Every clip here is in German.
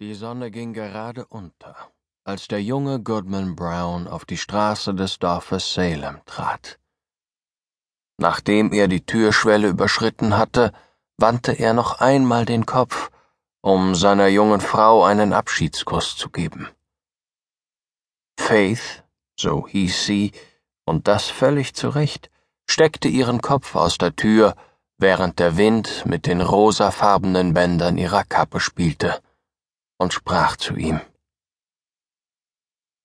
Die Sonne ging gerade unter, als der junge Goodman Brown auf die Straße des Dorfes Salem trat. Nachdem er die Türschwelle überschritten hatte, wandte er noch einmal den Kopf, um seiner jungen Frau einen Abschiedskuss zu geben. Faith, so hieß sie, und das völlig zu Recht, steckte ihren Kopf aus der Tür, während der Wind mit den rosafarbenen Bändern ihrer Kappe spielte und sprach zu ihm.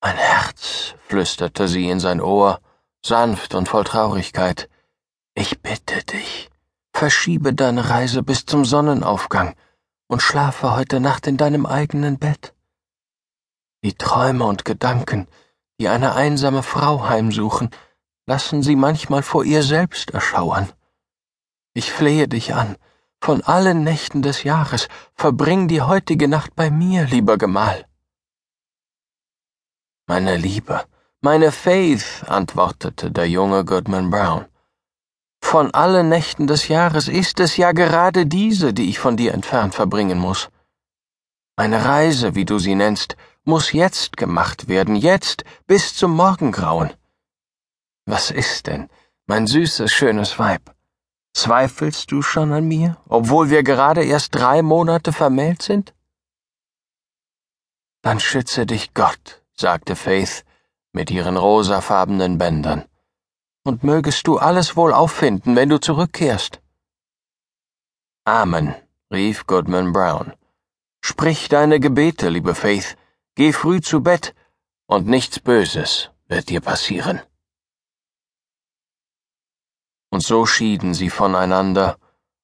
Mein Herz, flüsterte sie in sein Ohr, sanft und voll Traurigkeit, ich bitte dich, verschiebe deine Reise bis zum Sonnenaufgang und schlafe heute Nacht in deinem eigenen Bett. Die Träume und Gedanken, die eine einsame Frau heimsuchen, lassen sie manchmal vor ihr selbst erschauern. Ich flehe dich an, von allen Nächten des Jahres verbring die heutige Nacht bei mir, lieber Gemahl. Meine Liebe, meine Faith, antwortete der junge Goodman Brown. Von allen Nächten des Jahres ist es ja gerade diese, die ich von dir entfernt verbringen muss. Meine Reise, wie du sie nennst, muss jetzt gemacht werden, jetzt bis zum Morgengrauen. Was ist denn, mein süßes, schönes Weib? Zweifelst du schon an mir, obwohl wir gerade erst drei Monate vermählt sind? Dann schütze dich Gott, sagte Faith mit ihren rosafarbenen Bändern, und mögest du alles wohl auffinden, wenn du zurückkehrst. Amen, rief Goodman Brown. Sprich deine Gebete, liebe Faith, geh früh zu Bett, und nichts Böses wird dir passieren und so schieden sie voneinander,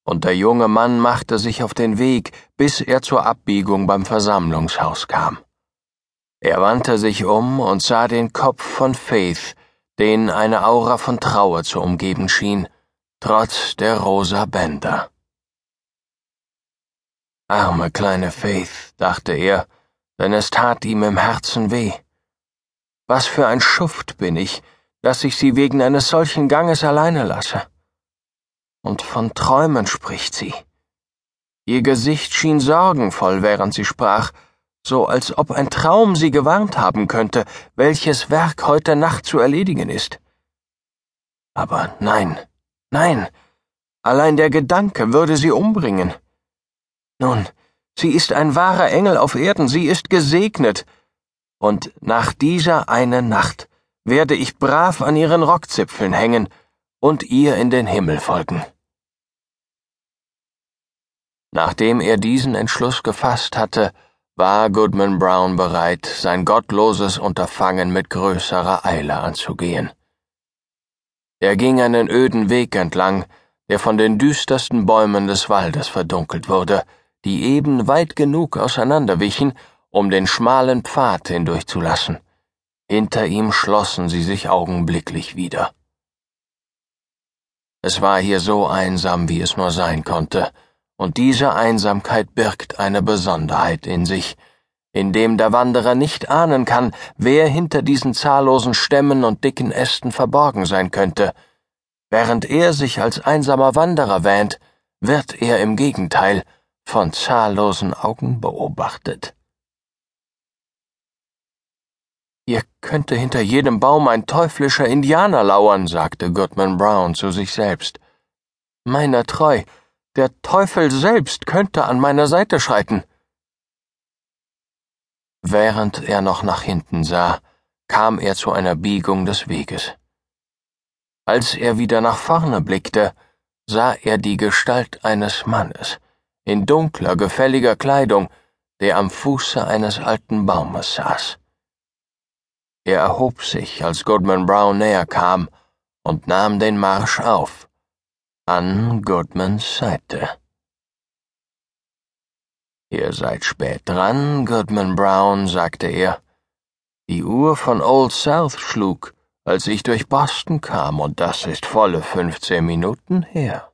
und der junge Mann machte sich auf den Weg, bis er zur Abbiegung beim Versammlungshaus kam. Er wandte sich um und sah den Kopf von Faith, den eine Aura von Trauer zu umgeben schien, trotz der rosa Bänder. Arme kleine Faith, dachte er, denn es tat ihm im Herzen weh. Was für ein Schuft bin ich, dass ich sie wegen eines solchen Ganges alleine lasse. Und von Träumen spricht sie. Ihr Gesicht schien sorgenvoll, während sie sprach, so als ob ein Traum sie gewarnt haben könnte, welches Werk heute Nacht zu erledigen ist. Aber nein, nein, allein der Gedanke würde sie umbringen. Nun, sie ist ein wahrer Engel auf Erden, sie ist gesegnet, und nach dieser einen Nacht werde ich brav an ihren Rockzipfeln hängen und ihr in den Himmel folgen. Nachdem er diesen Entschluss gefasst hatte, war Goodman Brown bereit, sein gottloses Unterfangen mit größerer Eile anzugehen. Er ging einen öden Weg entlang, der von den düstersten Bäumen des Waldes verdunkelt wurde, die eben weit genug auseinanderwichen, um den schmalen Pfad hindurchzulassen. Hinter ihm schlossen sie sich augenblicklich wieder. Es war hier so einsam, wie es nur sein konnte, und diese Einsamkeit birgt eine Besonderheit in sich, indem der Wanderer nicht ahnen kann, wer hinter diesen zahllosen Stämmen und dicken Ästen verborgen sein könnte. Während er sich als einsamer Wanderer wähnt, wird er im Gegenteil von zahllosen Augen beobachtet. Hier könnte hinter jedem Baum ein teuflischer Indianer lauern, sagte Goodman Brown zu sich selbst. Meiner treu, der Teufel selbst könnte an meiner Seite schreiten. Während er noch nach hinten sah, kam er zu einer Biegung des Weges. Als er wieder nach vorne blickte, sah er die Gestalt eines Mannes, in dunkler, gefälliger Kleidung, der am Fuße eines alten Baumes saß. Er erhob sich, als Goodman Brown näher kam, und nahm den Marsch auf, an Goodmans Seite. Ihr seid spät dran, Goodman Brown, sagte er. Die Uhr von Old South schlug, als ich durch Boston kam, und das ist volle fünfzehn Minuten her.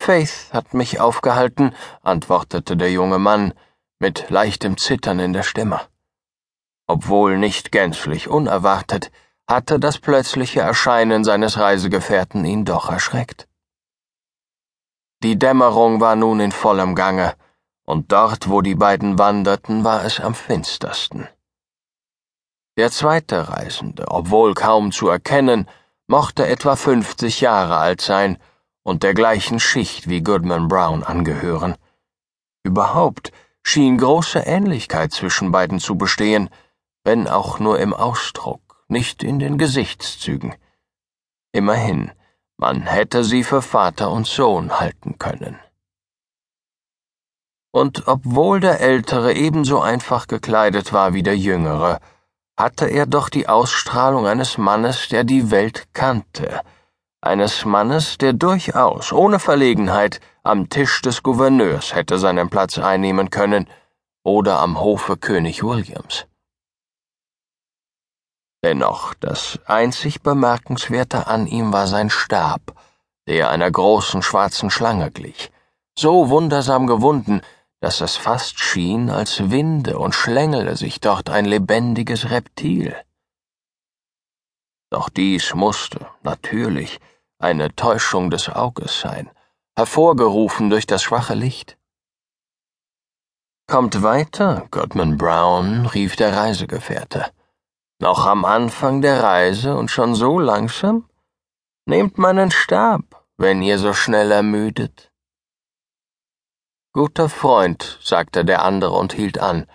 Faith hat mich aufgehalten, antwortete der junge Mann mit leichtem Zittern in der Stimme. Obwohl nicht gänzlich unerwartet, hatte das plötzliche Erscheinen seines Reisegefährten ihn doch erschreckt. Die Dämmerung war nun in vollem Gange, und dort, wo die beiden wanderten, war es am finstersten. Der zweite Reisende, obwohl kaum zu erkennen, mochte etwa fünfzig Jahre alt sein und der gleichen Schicht wie Goodman Brown angehören. Überhaupt schien große Ähnlichkeit zwischen beiden zu bestehen, wenn auch nur im Ausdruck, nicht in den Gesichtszügen. Immerhin, man hätte sie für Vater und Sohn halten können. Und obwohl der Ältere ebenso einfach gekleidet war wie der Jüngere, hatte er doch die Ausstrahlung eines Mannes, der die Welt kannte, eines Mannes, der durchaus ohne Verlegenheit am Tisch des Gouverneurs hätte seinen Platz einnehmen können oder am Hofe König Williams. Dennoch, das einzig Bemerkenswerte an ihm war sein Stab, der einer großen schwarzen Schlange glich, so wundersam gewunden, dass es fast schien, als winde und schlängele sich dort ein lebendiges Reptil. Doch dies musste, natürlich, eine Täuschung des Auges sein, hervorgerufen durch das schwache Licht. Kommt weiter, Goodman Brown, rief der Reisegefährte. Noch am Anfang der Reise und schon so langsam? Nehmt meinen Stab, wenn ihr so schnell ermüdet. Guter Freund, sagte der andere und hielt an.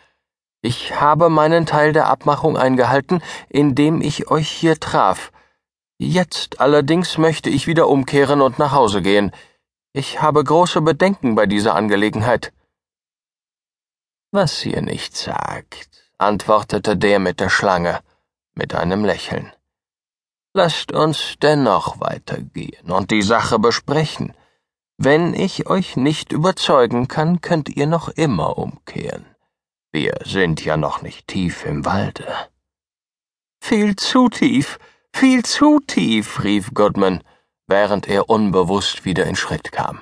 Ich habe meinen Teil der Abmachung eingehalten, indem ich euch hier traf. Jetzt allerdings möchte ich wieder umkehren und nach Hause gehen. Ich habe große Bedenken bei dieser Angelegenheit. Was ihr nicht sagt, antwortete der mit der Schlange, mit einem Lächeln. Lasst uns dennoch weitergehen und die Sache besprechen. Wenn ich euch nicht überzeugen kann, könnt ihr noch immer umkehren. Wir sind ja noch nicht tief im Walde. Viel zu tief, viel zu tief, rief Goodman, während er unbewusst wieder in Schritt kam.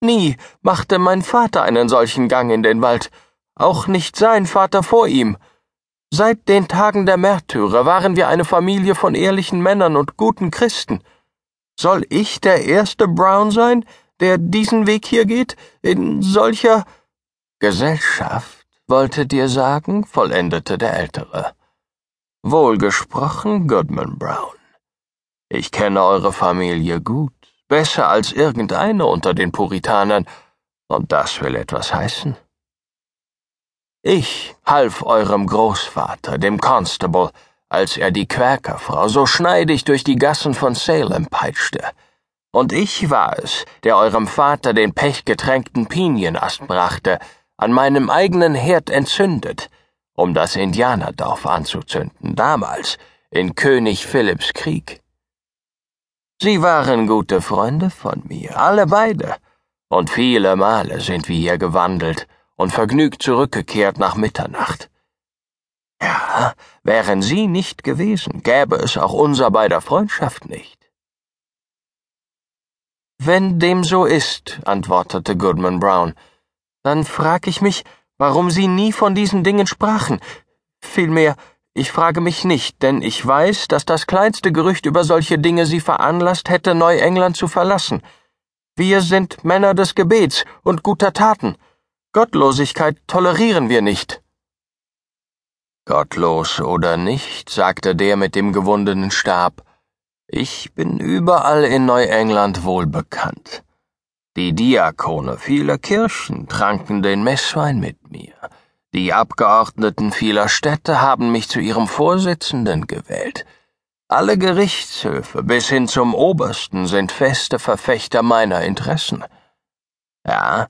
Nie machte mein Vater einen solchen Gang in den Wald, auch nicht sein Vater vor ihm. Seit den Tagen der Märtyrer waren wir eine Familie von ehrlichen Männern und guten Christen. Soll ich der erste Brown sein, der diesen Weg hier geht, in solcher Gesellschaft, wolltet ihr sagen, vollendete der Ältere. Wohlgesprochen, Goodman Brown. Ich kenne eure Familie gut, besser als irgendeine unter den Puritanern, und das will etwas heißen. Ich half eurem Großvater, dem Constable, als er die Quäkerfrau so schneidig durch die Gassen von Salem peitschte. Und ich war es, der eurem Vater den pechgetränkten Pinienast brachte, an meinem eigenen Herd entzündet, um das Indianerdorf anzuzünden, damals, in König Philipps Krieg. Sie waren gute Freunde von mir, alle beide, und viele Male sind wir hier gewandelt und vergnügt zurückgekehrt nach Mitternacht. Ja, wären Sie nicht gewesen, gäbe es auch unser beider Freundschaft nicht. Wenn dem so ist, antwortete Goodman Brown, dann frag ich mich, warum Sie nie von diesen Dingen sprachen. Vielmehr, ich frage mich nicht, denn ich weiß, dass das kleinste Gerücht über solche Dinge Sie veranlasst hätte, Neuengland zu verlassen. Wir sind Männer des Gebets und guter Taten. Gottlosigkeit tolerieren wir nicht. Gottlos oder nicht, sagte der mit dem gewundenen Stab, ich bin überall in Neuengland wohlbekannt. Die Diakone vieler Kirchen tranken den Messwein mit mir. Die Abgeordneten vieler Städte haben mich zu ihrem Vorsitzenden gewählt. Alle Gerichtshöfe bis hin zum Obersten sind feste Verfechter meiner Interessen. Ja,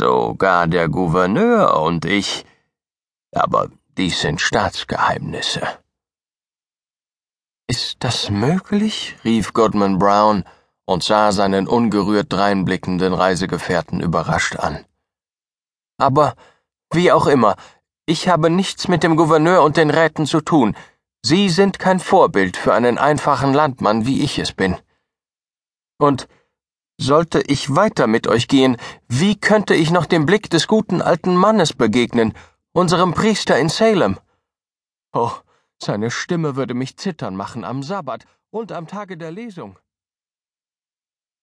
sogar der Gouverneur und ich. Aber dies sind Staatsgeheimnisse. Ist das möglich? rief Goodman Brown und sah seinen ungerührt dreinblickenden Reisegefährten überrascht an. Aber wie auch immer, ich habe nichts mit dem Gouverneur und den Räten zu tun. Sie sind kein Vorbild für einen einfachen Landmann, wie ich es bin. Und sollte ich weiter mit euch gehen, wie könnte ich noch dem Blick des guten alten Mannes begegnen, unserem Priester in Salem? Oh, seine Stimme würde mich zittern machen am Sabbat und am Tage der Lesung.